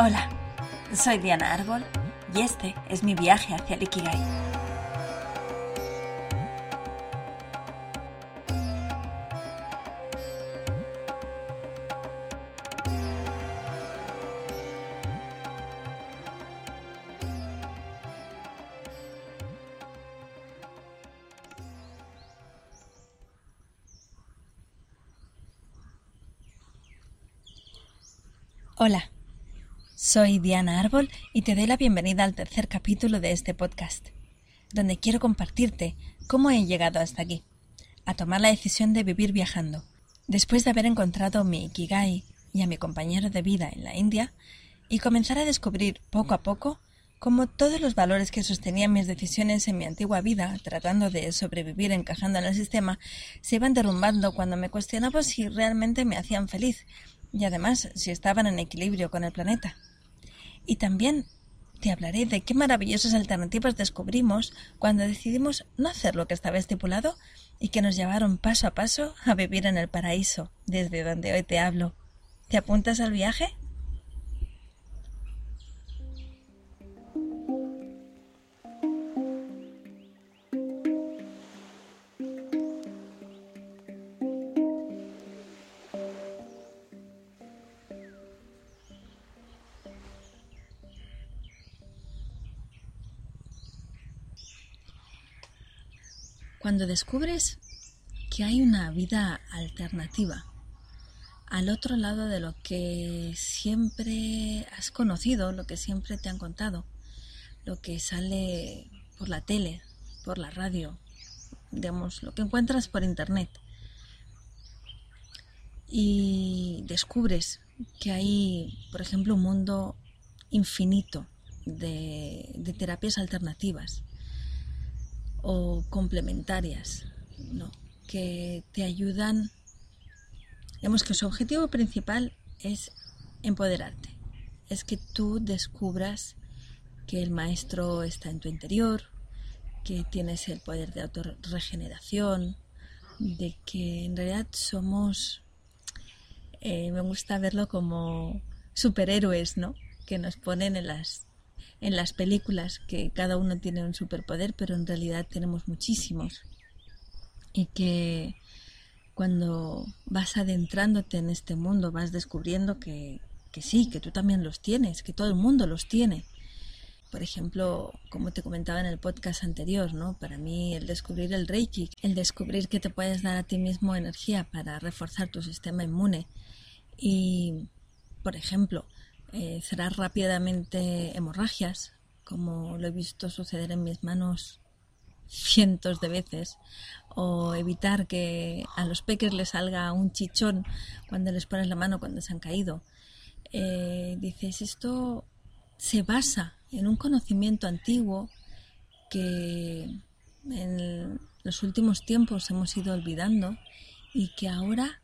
Hola, soy Diana Árbol y este es mi viaje hacia el Ikigai. Soy Diana Árbol y te doy la bienvenida al tercer capítulo de este podcast, donde quiero compartirte cómo he llegado hasta aquí, a tomar la decisión de vivir viajando. Después de haber encontrado mi Ikigai y a mi compañero de vida en la India, y comenzar a descubrir poco a poco cómo todos los valores que sostenían mis decisiones en mi antigua vida, tratando de sobrevivir encajando en el sistema, se iban derrumbando cuando me cuestionaba si realmente me hacían feliz y además si estaban en equilibrio con el planeta. Y también te hablaré de qué maravillosas alternativas descubrimos cuando decidimos no hacer lo que estaba estipulado y que nos llevaron paso a paso a vivir en el paraíso, desde donde hoy te hablo. ¿Te apuntas al viaje? Cuando descubres que hay una vida alternativa al otro lado de lo que siempre has conocido, lo que siempre te han contado, lo que sale por la tele, por la radio, digamos, lo que encuentras por internet. Y descubres que hay, por ejemplo, un mundo infinito de, terapias alternativas, o complementarias, ¿no? que te ayudan, digamos que su objetivo principal es empoderarte, es que tú descubras que el maestro está en tu interior, que tienes el poder de autorregeneración, de que en realidad somos, eh, me gusta verlo como superhéroes, ¿no? Que nos ponen en las en las películas que cada uno tiene un superpoder, pero en realidad tenemos muchísimos. Y que cuando vas adentrándote en este mundo vas descubriendo que, que sí, que tú también los tienes, que todo el mundo los tiene. Por ejemplo, como te comentaba en el podcast anterior, ¿no? Para mí el descubrir el Reiki, el descubrir que te puedes dar a ti mismo energía para reforzar tu sistema inmune y, por ejemplo, eh, cerrar rápidamente hemorragias, como lo he visto suceder en mis manos cientos de veces, o evitar que a los peques les salga un chichón cuando les pones la mano cuando se han caído. Eh, dices, esto se basa en un conocimiento antiguo que en los últimos tiempos hemos ido olvidando y que ahora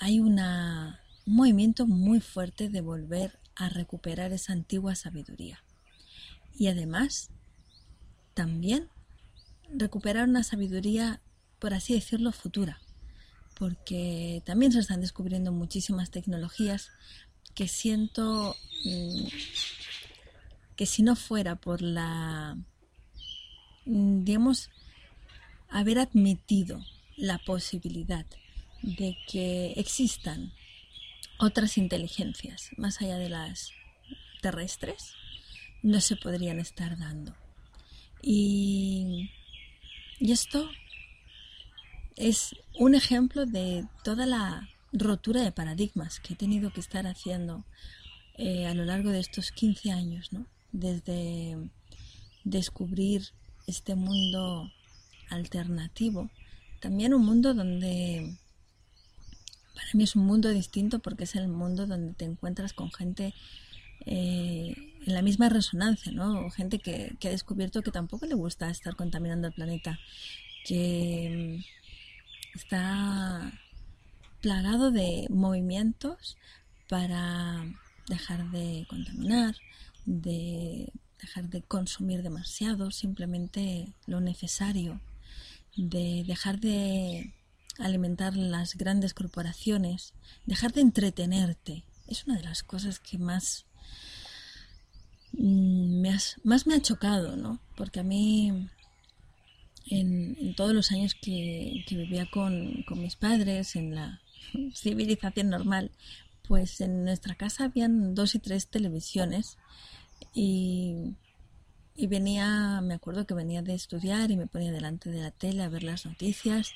hay una un movimiento muy fuerte de volver a recuperar esa antigua sabiduría. Y además, también recuperar una sabiduría, por así decirlo, futura, porque también se están descubriendo muchísimas tecnologías que siento mm, que si no fuera por la, mm, digamos, haber admitido la posibilidad de que existan otras inteligencias más allá de las terrestres no se podrían estar dando. Y, y esto es un ejemplo de toda la rotura de paradigmas que he tenido que estar haciendo eh, a lo largo de estos 15 años, ¿no? Desde descubrir este mundo alternativo, también un mundo donde para mí es un mundo distinto porque es el mundo donde te encuentras con gente eh, en la misma resonancia, ¿no? Gente que, ha descubierto que tampoco le gusta estar contaminando el planeta, que mm, está plagado de movimientos para dejar de contaminar, de dejar de consumir demasiado, simplemente lo necesario, de dejar de alimentar las grandes corporaciones, dejar de entretenerte es una de las cosas que más mm, me, más me ha chocado, ¿no? Porque a mí, en, todos los años que, vivía con, con, mis padres, en la civilización normal, pues en nuestra casa habían dos y tres televisiones y y venía, me acuerdo que venía de estudiar y me ponía delante de la tele a ver las noticias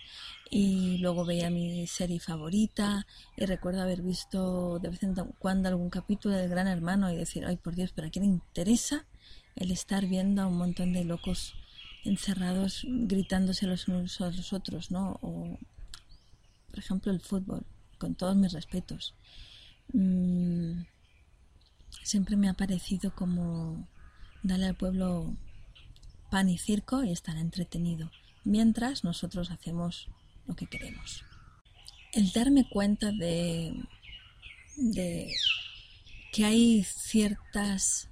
y luego veía mi serie favorita y recuerdo haber visto de vez en cuando algún capítulo del Gran Hermano y decir, ay por Dios, pero ¿a quién interesa el estar viendo a un montón de locos encerrados gritándose los unos a los otros, ¿no? O, por ejemplo, el fútbol, con todos mis respetos. Mm, siempre me ha parecido como Dale al pueblo pan y circo y estará entretenido, mientras nosotros hacemos lo que queremos. El darme cuenta de, de que hay ciertas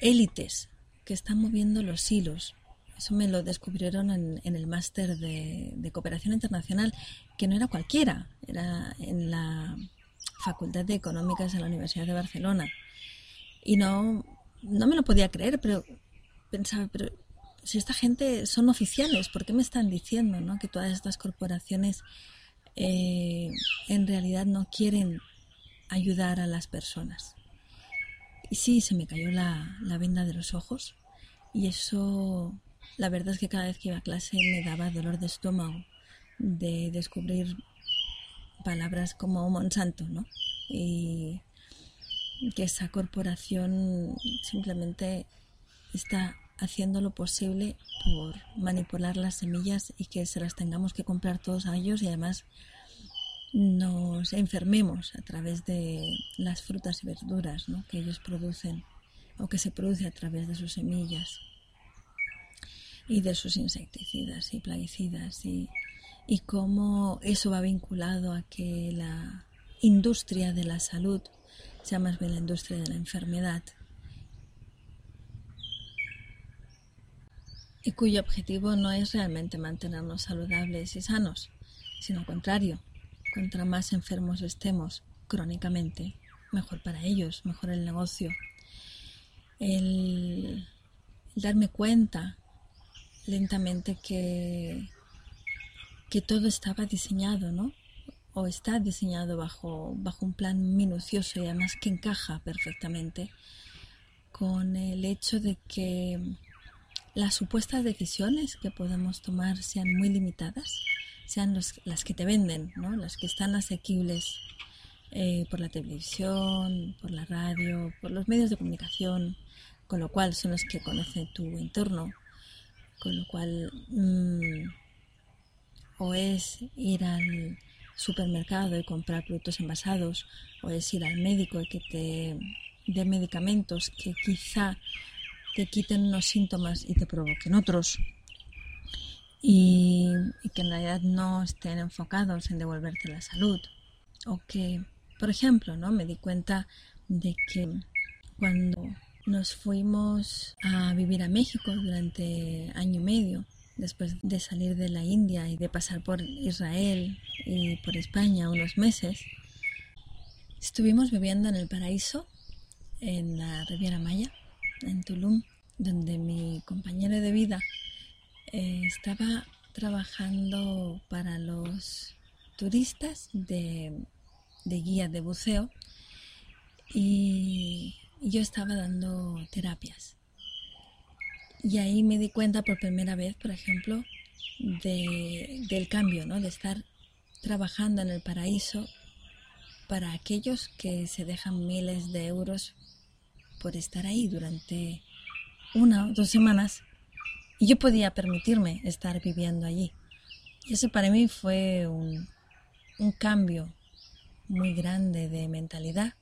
élites que están moviendo los hilos. Eso me lo descubrieron en, el máster de, cooperación internacional, que no era cualquiera, era en la Facultad de Económicas de la Universidad de Barcelona. Y no no me lo podía creer, pero pensaba, pero si esta gente son oficiales, ¿por qué me están diciendo ¿no? que todas estas corporaciones eh, en realidad no quieren ayudar a las personas? Y sí, se me cayó la, la venda de los ojos y eso, la verdad es que cada vez que iba a clase me daba dolor de estómago de descubrir palabras como Monsanto, ¿no? Que esa corporación simplemente está haciendo lo posible por manipular las semillas y que se las tengamos que comprar todos a ellos y además nos enfermemos a través de las frutas y verduras que ellos producen o que se produce a través de sus semillas y de sus insecticidas y plaguicidas. Y, y cómo eso va vinculado a que la industria de la salud sea más bien la industria de la enfermedad, y cuyo objetivo no es realmente mantenernos saludables y sanos, sino al contrario, contra más enfermos estemos crónicamente, mejor para ellos, mejor el negocio. El, darme cuenta lentamente que, que todo estaba diseñado, ¿no? O está diseñado bajo, bajo un plan minucioso y además que encaja perfectamente con el hecho de que las supuestas decisiones que podemos tomar sean muy limitadas, sean las que te venden, ¿no? las que están asequibles eh, por la televisión, por la radio, por los medios de comunicación, con lo cual son los que conocen tu entorno, con lo cual mm, o es ir al supermercado y comprar productos envasados o es ir al médico y que te dé medicamentos que quizá te quiten unos síntomas y te provoquen otros. Y, que en realidad no estén enfocados en devolverte la salud. O que por ejemplo no me di cuenta de que cuando nos fuimos a vivir a México durante año y medio después de salir de la India y de pasar por Israel y por España unos meses, estuvimos viviendo en el paraíso, en la Riviera Maya, en Tulum, donde mi compañero de vida eh, estaba trabajando para los turistas de, de guía de buceo y yo estaba dando terapias. Y ahí me di cuenta por primera vez, por ejemplo, del cambio, ¿no? De estar trabajando en el paraíso para aquellos que se dejan miles de euros por estar ahí durante una o dos semanas y yo podía permitirme estar viviendo allí. Y eso para mí fue un, un cambio muy grande de mentalidad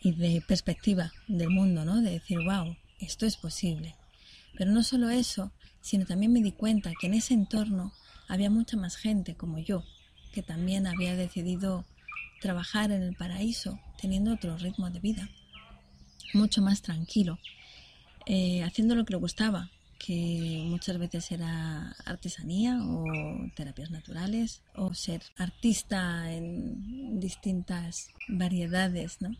y de perspectiva del mundo, ¿no? De decir, wow, esto es posible. Pero no solo eso, sino también me di cuenta que en ese entorno había mucha más gente como yo, que también había decidido trabajar en el paraíso teniendo otro ritmo de vida, mucho más tranquilo, eh, haciendo lo que le gustaba, que muchas veces era artesanía o terapias naturales o ser artista en distintas variedades, ¿no?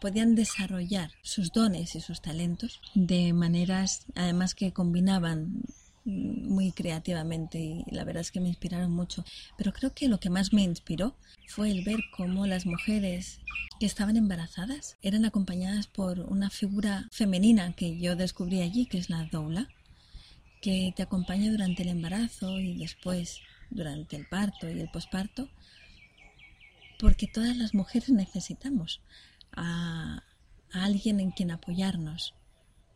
Podían desarrollar sus dones y sus talentos de maneras además que combinaban muy creativamente y la verdad es que me inspiraron mucho. Pero creo que lo que más me inspiró fue el ver cómo las mujeres que estaban embarazadas eran acompañadas por una figura femenina que yo descubrí allí, que es la doula, que te acompaña durante el embarazo y después durante el parto y el posparto, porque todas las mujeres necesitamos a, alguien en quien apoyarnos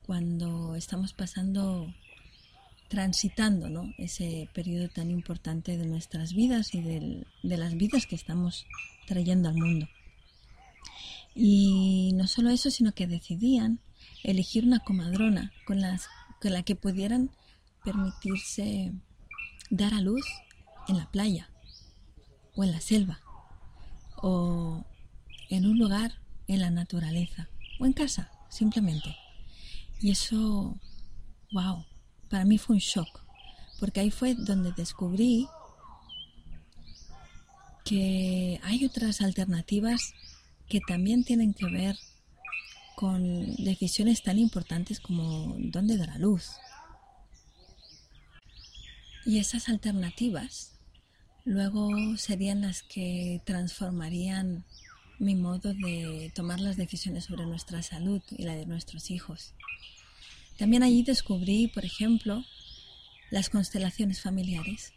cuando estamos pasando transitando ¿no? ese periodo tan importante de nuestras vidas y de las vidas que estamos trayendo al mundo. Y no solo eso, sino que decidían elegir una comadrona con, las, con la que pudieran permitirse dar a luz en la playa o en la selva o en un lugar en la naturaleza o en casa, simplemente. Y eso, wow, para mí fue un shock, porque ahí fue donde descubrí que hay otras alternativas que también tienen que ver con decisiones tan importantes como dónde dar a luz. Y esas alternativas luego serían las que transformarían mi modo de tomar las decisiones sobre nuestra salud y la de nuestros hijos. También allí descubrí, por ejemplo, las constelaciones familiares.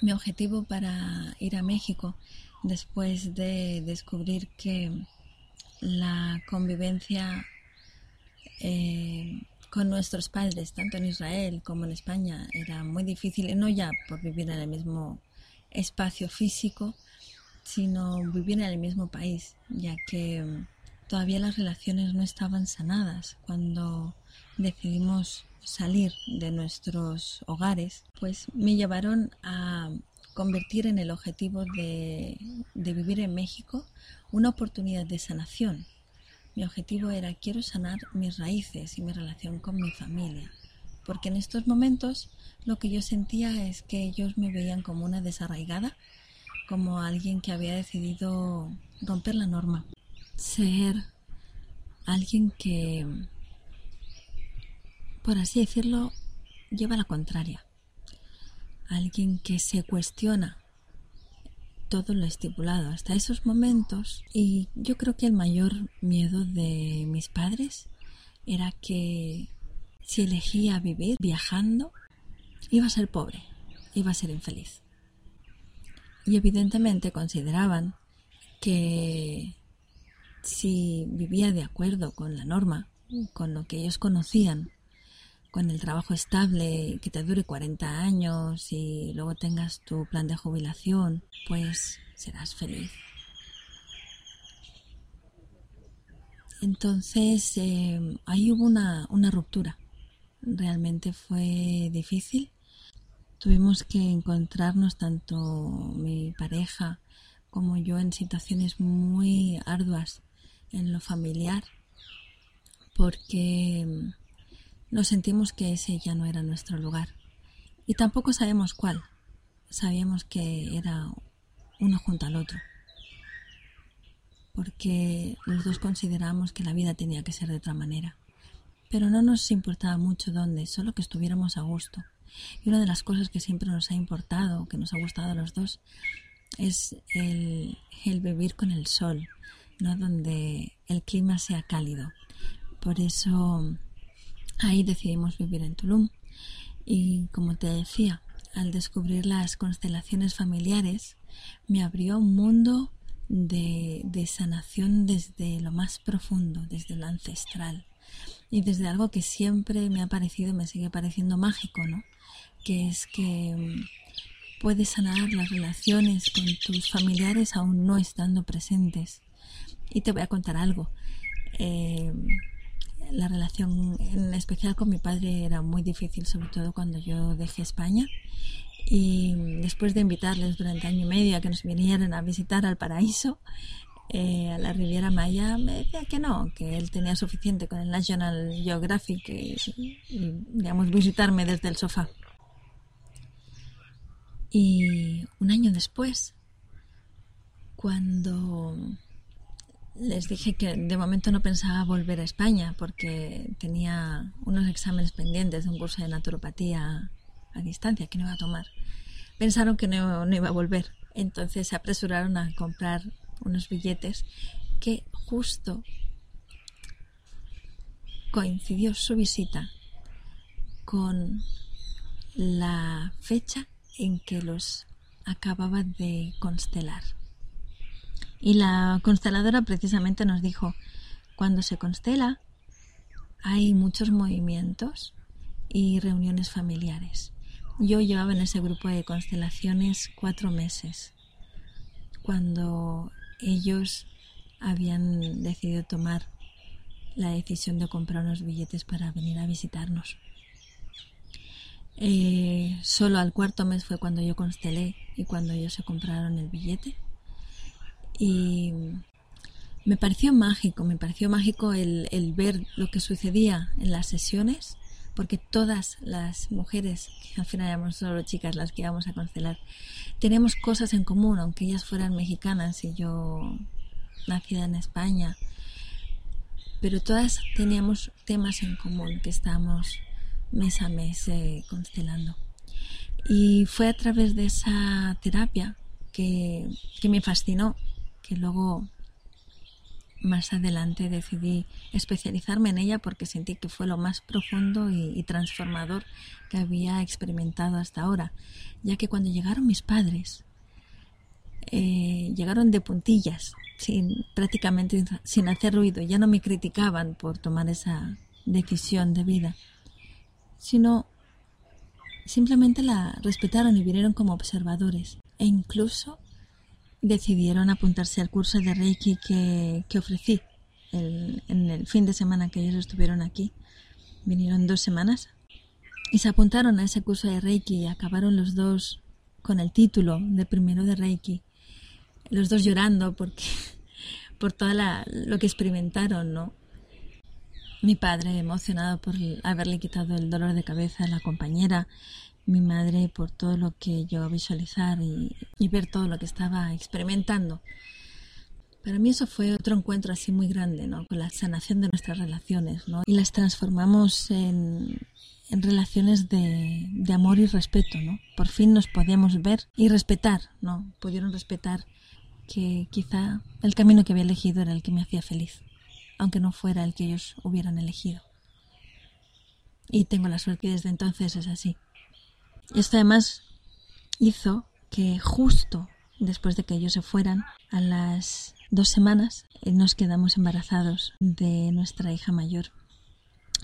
Mi objetivo para ir a México, después de descubrir que la convivencia eh, con nuestros padres, tanto en Israel como en España, era muy difícil, no ya por vivir en el mismo espacio físico, sino vivir en el mismo país, ya que todavía las relaciones no estaban sanadas cuando decidimos salir de nuestros hogares, pues me llevaron a convertir en el objetivo de, vivir en México una oportunidad de sanación. Mi objetivo era quiero sanar mis raíces y mi relación con mi familia, porque en estos momentos lo que yo sentía es que ellos me veían como una desarraigada, como alguien que había decidido romper la norma, ser alguien que por así decirlo, lleva la contraria. Alguien que se cuestiona todo lo estipulado hasta esos momentos y yo creo que el mayor miedo de mis padres era que si elegía vivir viajando iba a ser pobre, iba a ser infeliz. Y evidentemente consideraban que si vivía de acuerdo con la norma, con lo que ellos conocían con el trabajo estable, que te dure 40 años y luego tengas tu plan de jubilación, pues serás feliz. Entonces eh, ahí hubo una, una ruptura. Realmente fue difícil. Tuvimos que encontrarnos tanto mi pareja como yo en situaciones muy arduas en lo familiar porque nos sentimos que ese ya no era nuestro lugar. Y tampoco sabemos cuál. Sabíamos que era uno junto al otro. Porque los dos consideramos que la vida tenía que ser de otra manera. Pero no nos importaba mucho dónde, solo que estuviéramos a gusto. Y una de las cosas que siempre nos ha importado, que nos ha gustado a los dos, es el, vivir con el sol, ¿no? donde el clima sea cálido. Por eso Ahí decidimos vivir en Tulum. Y como te decía, al descubrir las constelaciones familiares, me abrió un mundo de, de, sanación desde lo más profundo, desde lo ancestral. Y desde algo que siempre me ha parecido, me sigue pareciendo mágico, ¿no? Que es que mm, puedes sanar las relaciones con tus familiares aún no estando presentes. Y te voy a contar algo. Eh, la relación en especial con mi padre era muy difícil, sobre todo cuando yo dejé España. Y después de invitarles durante año y medio a que nos vinieran a visitar al paraíso, eh, a la Riviera Maya, me decía que no, que él tenía suficiente con el National Geographic y, digamos, visitarme desde el sofá. Y un año después, cuando les dije que de momento no pensaba volver a España porque tenía unos exámenes pendientes de un curso de naturopatía a distancia que no iba a tomar. Pensaron que no, no iba a volver. Entonces se apresuraron a comprar unos billetes que justo coincidió su visita con la fecha en que los acababa de constelar. Y la consteladora precisamente nos dijo, cuando se constela hay muchos movimientos y reuniones familiares. Yo llevaba en ese grupo de constelaciones cuatro meses, cuando ellos habían decidido tomar la decisión de comprar unos billetes para venir a visitarnos. Eh, solo al cuarto mes fue cuando yo constelé y cuando ellos se compraron el billete. Y me pareció mágico, me pareció mágico el, el ver lo que sucedía en las sesiones, porque todas las mujeres, que al final éramos solo chicas las que íbamos a constelar, teníamos cosas en común, aunque ellas fueran mexicanas y yo nacida en España, pero todas teníamos temas en común que estábamos mes a mes eh, constelando. Y fue a través de esa terapia que, que me fascinó, que luego más adelante decidí especializarme en ella porque sentí que fue lo más profundo y, transformador que había experimentado hasta ahora, ya que cuando llegaron mis padres, eh, llegaron de puntillas, sin, prácticamente sin hacer ruido, ya no me criticaban por tomar esa decisión de vida, sino simplemente la respetaron y vinieron como observadores. E incluso decidieron apuntarse al curso de Reiki que, ofrecí en el fin de semana que ellos estuvieron aquí. Vinieron dos semanas y se apuntaron a ese curso de Reiki y acabaron los dos con el título de primero de Reiki. Los dos llorando porque por todo lo que experimentaron, ¿no? Mi padre emocionado por haberle quitado el dolor de cabeza a la compañera mi madre por todo lo que yo visualizar y, ver todo lo que estaba experimentando. Para mí eso fue otro encuentro así muy grande, ¿no? Con la sanación de nuestras relaciones, ¿no? Y las transformamos en, relaciones de, amor y respeto, ¿no? Por fin nos podíamos ver y respetar, ¿no? Pudieron respetar que quizá el camino que había elegido era el que me hacía feliz, aunque no fuera el que ellos hubieran elegido. Y tengo la suerte que desde entonces es así. Esto además hizo que justo después de que ellos se fueran, a las dos semanas, eh, nos quedamos embarazados de nuestra hija mayor.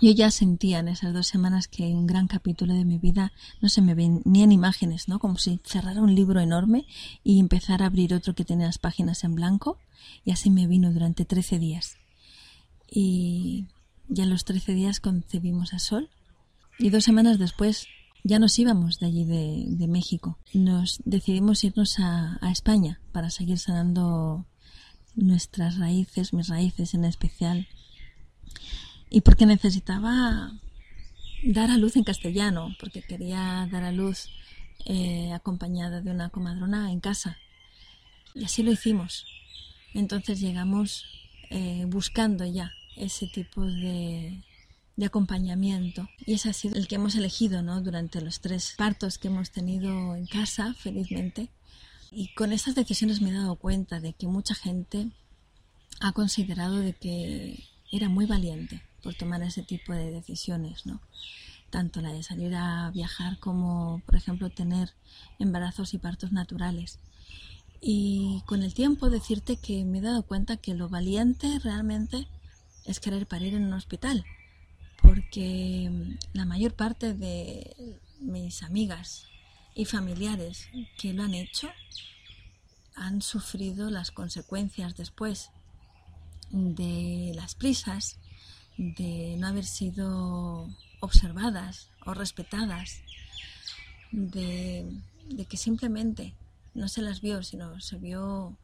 Yo ya sentía en esas dos semanas que un gran capítulo de mi vida no se me venían imágenes, ¿no? Como si cerrara un libro enorme y empezara a abrir otro que tenía las páginas en blanco. Y así me vino durante trece días. Y ya los trece días concebimos a Sol. Y dos semanas después ya nos íbamos de allí de, México. Nos decidimos irnos a, España para seguir sanando nuestras raíces, mis raíces en especial. Y porque necesitaba dar a luz en castellano, porque quería dar a luz eh, acompañada de una comadrona en casa. Y así lo hicimos. Entonces llegamos eh, buscando ya ese tipo de, de acompañamiento. Y ese ha sido el que hemos elegido ¿no? durante los tres partos que hemos tenido en casa, felizmente. Y con estas decisiones me he dado cuenta de que mucha gente ha considerado de que era muy valiente por tomar ese tipo de decisiones, ¿no? Tanto la de salir a viajar como, por ejemplo, tener embarazos y partos naturales. Y con el tiempo decirte que me he dado cuenta que lo valiente realmente es querer parir en un hospital, porque mm, la mayor parte de mis amigas y familiares que lo han hecho han sufrido las consecuencias después de las prisas, de no haber sido observadas o respetadas, de, que simplemente no se las vio, sino se vio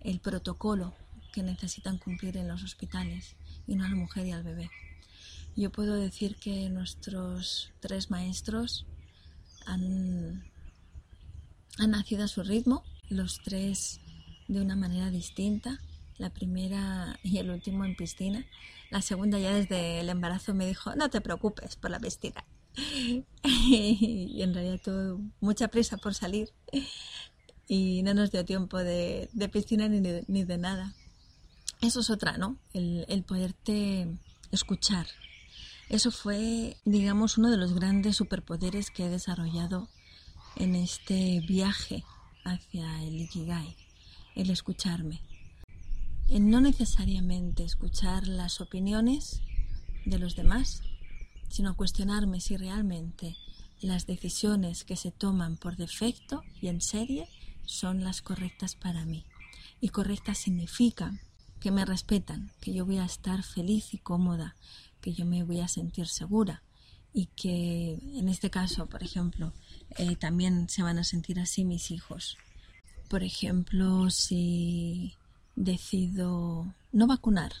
el protocolo que necesitan cumplir en los hospitales y no a la mujer y al bebé. Yo puedo decir que nuestros tres maestros han, han nacido a su ritmo, los tres de una manera distinta. La primera y el último en piscina. La segunda ya desde el embarazo me dijo, no te preocupes por la piscina. y en realidad tuvo mucha prisa por salir y no nos dio tiempo de, piscina ni de, ni de, nada. Eso es otra, ¿no? El, el poderte escuchar. Eso fue, digamos, uno de los grandes superpoderes que he desarrollado en este viaje hacia el Ikigai, el escucharme. El no necesariamente escuchar las opiniones de los demás, sino cuestionarme si realmente las decisiones que se toman por defecto y en serie son las correctas para mí. Y correctas significa que me respetan, que yo voy a estar feliz y cómoda, yo me voy a sentir segura y que en este caso, por ejemplo, eh, también se van a sentir así mis hijos. Por ejemplo, si decido no vacunar,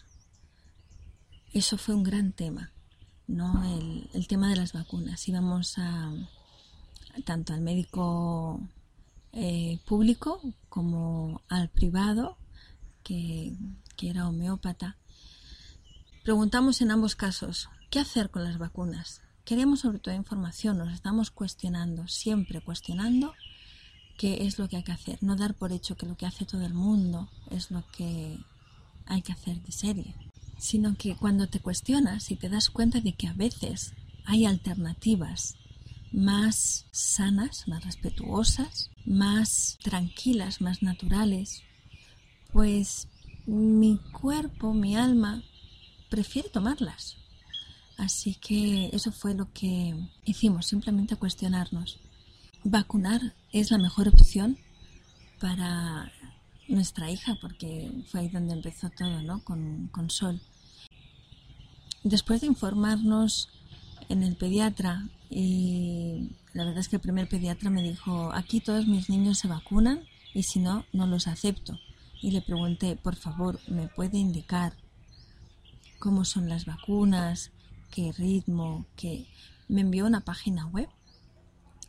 eso fue un gran tema ¿no? El, tema de las vacunas. Íbamos a tanto al médico eh, público como al privado, que, que era homeópata. Preguntamos en ambos casos, ¿qué hacer con las vacunas? Queremos sobre todo información, nos estamos cuestionando, siempre cuestionando qué es lo que hay que hacer, no dar por hecho que lo que hace todo el mundo es lo que hay que hacer de serie sino que cuando te cuestionas y te das cuenta de que a veces hay alternativas más sanas, más respetuosas, más tranquilas, más naturales, pues mi cuerpo, mi alma, prefiere tomarlas. Así que eso fue lo que hicimos, simplemente cuestionarnos. ¿Vacunar es la mejor opción para nuestra hija, porque fue ahí donde empezó todo, ¿no? Con, con Sol. Después de informarnos en el pediatra, y la verdad es que el primer pediatra me dijo, aquí todos mis niños se vacunan y si no, no los acepto. Y le pregunté, por favor, ¿me puede indicar cómo son las vacunas, qué ritmo, qué... Me envió una página web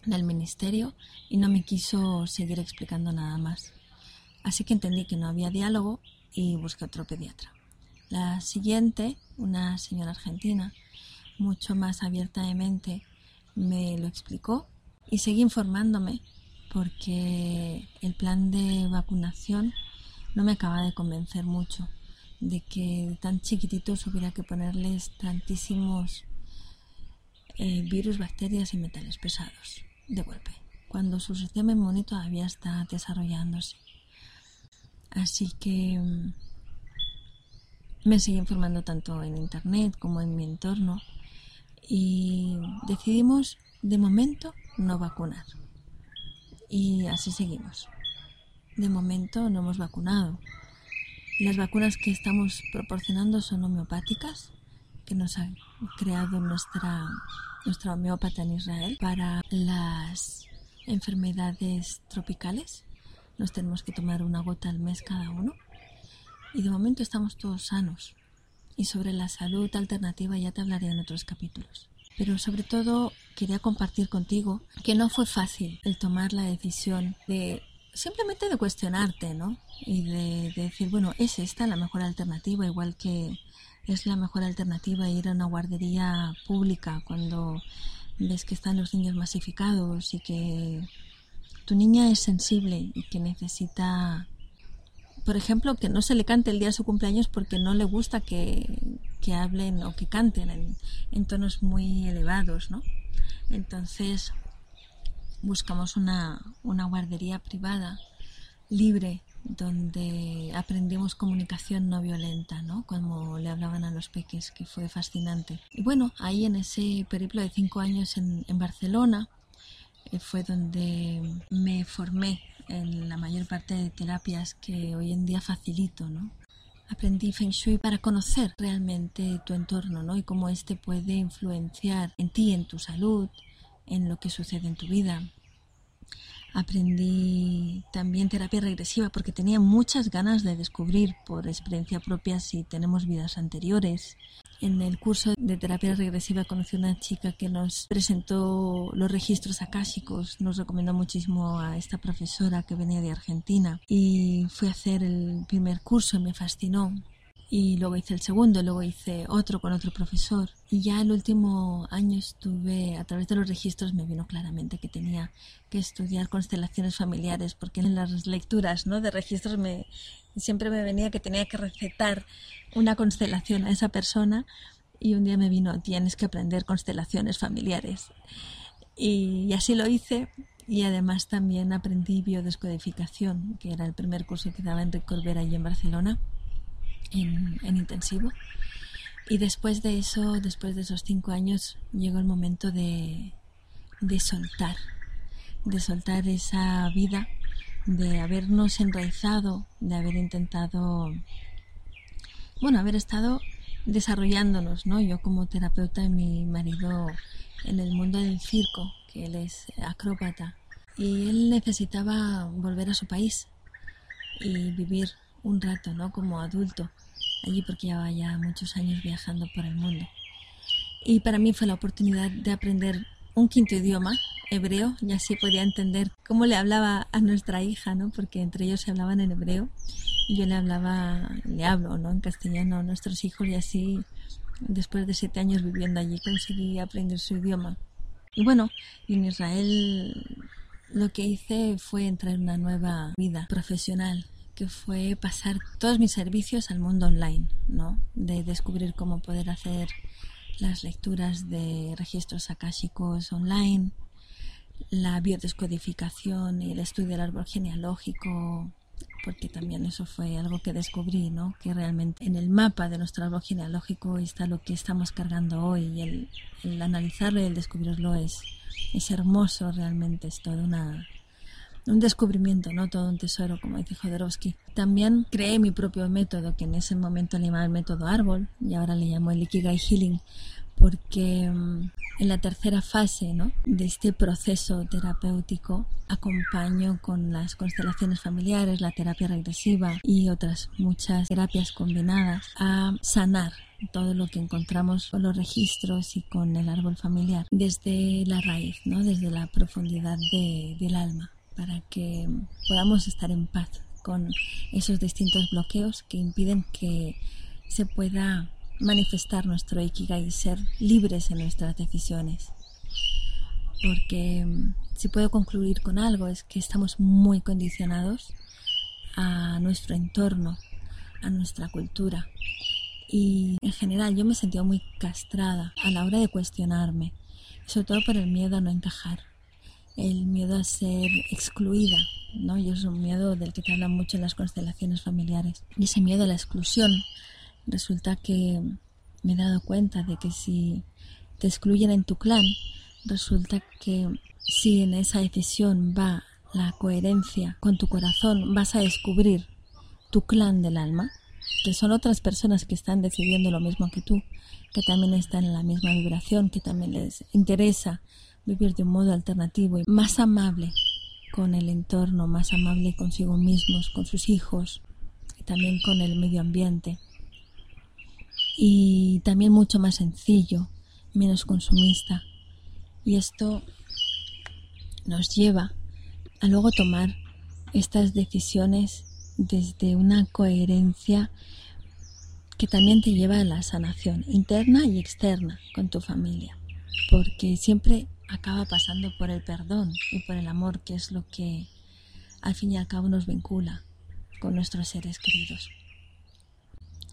del ministerio y no me quiso seguir explicando nada más. Así que entendí que no había diálogo y busqué otro pediatra. La siguiente, una señora argentina, mucho más abierta de mente, me lo explicó y seguí informándome porque el plan de vacunación no me acaba de convencer mucho de que tan chiquititos hubiera que ponerles tantísimos eh, virus, bacterias y metales pesados de golpe, cuando su sistema inmune todavía está desarrollándose. Así que mm, me seguí informando tanto en internet como en mi entorno y decidimos de momento no vacunar. Y así seguimos. De momento no hemos vacunado. Las vacunas que estamos proporcionando son homeopáticas, que nos ha creado nuestra, nuestra homeópata en Israel para las enfermedades tropicales nos tenemos que tomar una gota al mes cada uno. Y de momento estamos todos sanos. Y sobre la salud alternativa ya te hablaré en otros capítulos. Pero sobre todo quería compartir contigo que no fue fácil el tomar la decisión de simplemente de cuestionarte, ¿no? Y de, decir, bueno, ¿es esta la mejor alternativa? Igual que es la mejor alternativa ir a una guardería pública cuando ves que están los niños masificados y que tu niña es sensible y que necesita, por ejemplo, que no se le cante el día de su cumpleaños porque no le gusta que, hablen o que canten en, tonos muy elevados, ¿no? Entonces buscamos una, una guardería privada, libre, donde aprendimos comunicación no violenta, ¿no? Como le hablaban a los peques, que fue fascinante. Y bueno, ahí en ese periplo de cinco años en, en Barcelona, fue donde me formé en la mayor parte de terapias que hoy en día facilito, ¿no? Aprendí Feng Shui para conocer realmente tu entorno, ¿no? Y cómo este puede influenciar en ti, en tu salud, en lo que sucede en tu vida. Aprendí también terapia regresiva porque tenía muchas ganas de descubrir por experiencia propia si tenemos vidas anteriores. En el curso de terapia regresiva conocí a una chica que nos presentó los registros akáshicos, nos recomendó muchísimo a esta profesora que venía de Argentina y fui a hacer el primer curso y me fascinó y luego hice el segundo, luego hice otro con otro profesor. Y ya el último año estuve, a través de los registros me vino claramente que tenía que estudiar constelaciones familiares, porque en las lecturas ¿no? de registros me, siempre me venía que tenía que recetar una constelación a esa persona y un día me vino, tienes que aprender constelaciones familiares. Y, así lo hice y además también aprendí biodescodificación, que era el primer curso que daba Enrique Corbera allí en Barcelona en, intensivo. Y después de eso, después de esos cinco años, llegó el momento de, de soltar, de soltar esa vida, de habernos enraizado, de haber intentado, bueno, haber estado desarrollándonos, ¿no? Yo como terapeuta y mi marido en el mundo del circo, que él es acróbata, y él necesitaba volver a su país y vivir un rato, ¿no? Como adulto allí porque llevaba ya muchos años viajando por el mundo. Y para mí fue la oportunidad de aprender un quinto idioma, hebreo, y así podía entender cómo le hablaba a nuestra hija, ¿no? Porque entre ellos se hablaban en hebreo y yo le hablaba, le hablo, ¿no? En castellano a nuestros hijos y así, después de siete años viviendo allí, conseguí aprender su idioma. Y bueno, en Israel lo que hice fue entrar en una nueva vida profesional que fue pasar todos mis servicios al mundo online, ¿no? De descubrir cómo poder hacer las lecturas de registros akáshicos online, la biodescodificación y el estudio del árbol genealógico, porque también eso fue algo que descubrí, ¿no? Que realmente en el mapa de nuestro árbol genealógico está lo que estamos cargando hoy y el, el analizarlo y el descubrirlo es, es hermoso realmente, es toda una, un descubrimiento, no todo un tesoro, como dice Jodorowsky. También creé mi propio método, que en ese momento le llamaba el método árbol, y ahora le llamo el Ikigai Healing, porque mm, en la tercera fase ¿no? de este proceso terapéutico acompaño con las constelaciones familiares, la terapia regresiva y otras muchas terapias combinadas a sanar todo lo que encontramos con los registros y con el árbol familiar desde la raíz, ¿no? desde la profundidad del alma para que podamos estar en paz con esos distintos bloqueos que impiden que se pueda manifestar nuestro Ikigai y ser libres en nuestras decisiones. Porque mm, si puedo concluir con algo es que estamos muy condicionados a nuestro entorno, a nuestra cultura. Y en general yo me sentía muy castrada a la hora de cuestionarme, sobre todo por el miedo a no encajar el miedo a ser excluida, ¿no? Y es un miedo del que te hablan mucho en las constelaciones familiares. Y ese miedo a la exclusión resulta que me he dado cuenta de que si te excluyen en tu clan, resulta que si en esa decisión va la coherencia con tu corazón, vas a descubrir tu clan del alma, que son otras personas que están decidiendo lo mismo que tú, que también están en la misma vibración, que también les interesa vivir de un modo alternativo y más amable con el entorno, más amable consigo mismos, con sus hijos y también con el medio ambiente. Y también mucho más sencillo, menos consumista. Y esto nos lleva a luego tomar estas decisiones desde una coherencia que también te lleva a la sanación interna y externa con tu familia. Porque siempre acaba pasando por el perdón y por el amor, que es lo que al fin y al cabo nos vincula con nuestros seres queridos.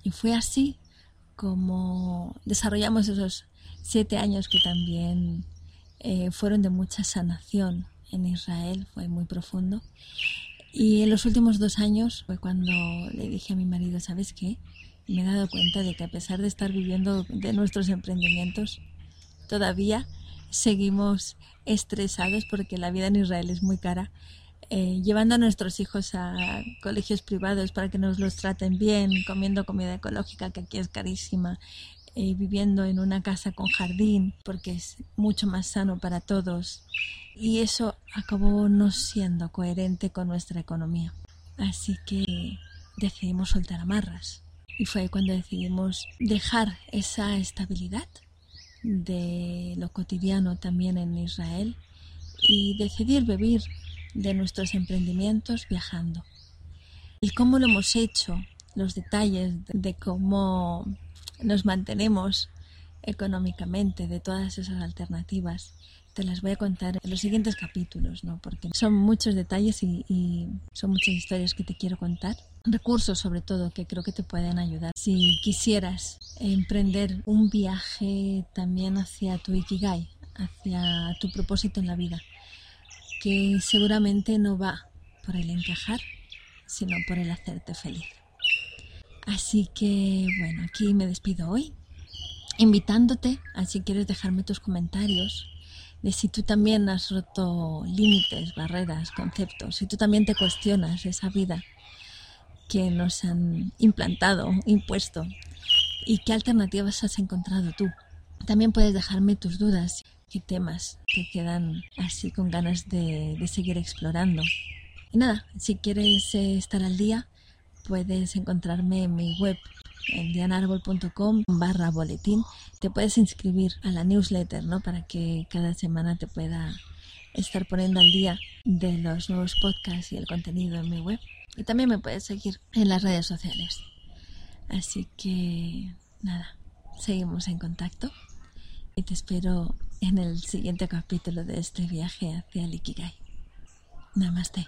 Y fue así como desarrollamos esos siete años que también eh, fueron de mucha sanación en Israel, fue muy profundo. Y en los últimos dos años fue cuando le dije a mi marido, ¿sabes qué? Me he dado cuenta de que a pesar de estar viviendo de nuestros emprendimientos, todavía seguimos estresados porque la vida en Israel es muy cara. Eh, llevando a nuestros hijos a colegios privados para que nos los traten bien, comiendo comida ecológica que aquí es carísima, eh, viviendo en una casa con jardín porque es mucho más sano para todos y eso acabó no siendo coherente con nuestra economía. Así que decidimos soltar amarras y fue cuando decidimos dejar esa estabilidad de lo cotidiano también en Israel y decidir vivir de nuestros emprendimientos viajando. El cómo lo hemos hecho, los detalles de cómo nos mantenemos económicamente, de todas esas alternativas, te las voy a contar en los siguientes capítulos, ¿no? Porque son muchos detalles y, y, son muchas historias que te quiero contar. Recursos, sobre todo, que creo que te pueden ayudar. Si quisieras emprender un viaje también hacia tu Ikigai, hacia tu propósito en la vida, que seguramente no va por el encajar, sino por el hacerte feliz. Así que, bueno, aquí me despido hoy, invitándote a si quieres dejarme tus comentarios de si tú también has roto límites, barreras, conceptos, si tú también te cuestionas esa vida que nos han implantado, impuesto y qué alternativas has encontrado tú. También puedes dejarme tus dudas, qué temas te quedan así con ganas de, seguir explorando. Y nada, si quieres eh, estar al día, puedes encontrarme en mi web en dianarbol.com barra boletín. Te puedes inscribir a la newsletter, ¿no? Para que cada semana te pueda estar poniendo al día de los nuevos podcasts y el contenido en mi web. Y también me puedes seguir en las redes sociales. Así que nada, seguimos en contacto y te espero en el siguiente capítulo de este viaje hacia el Ikigai. Namaste.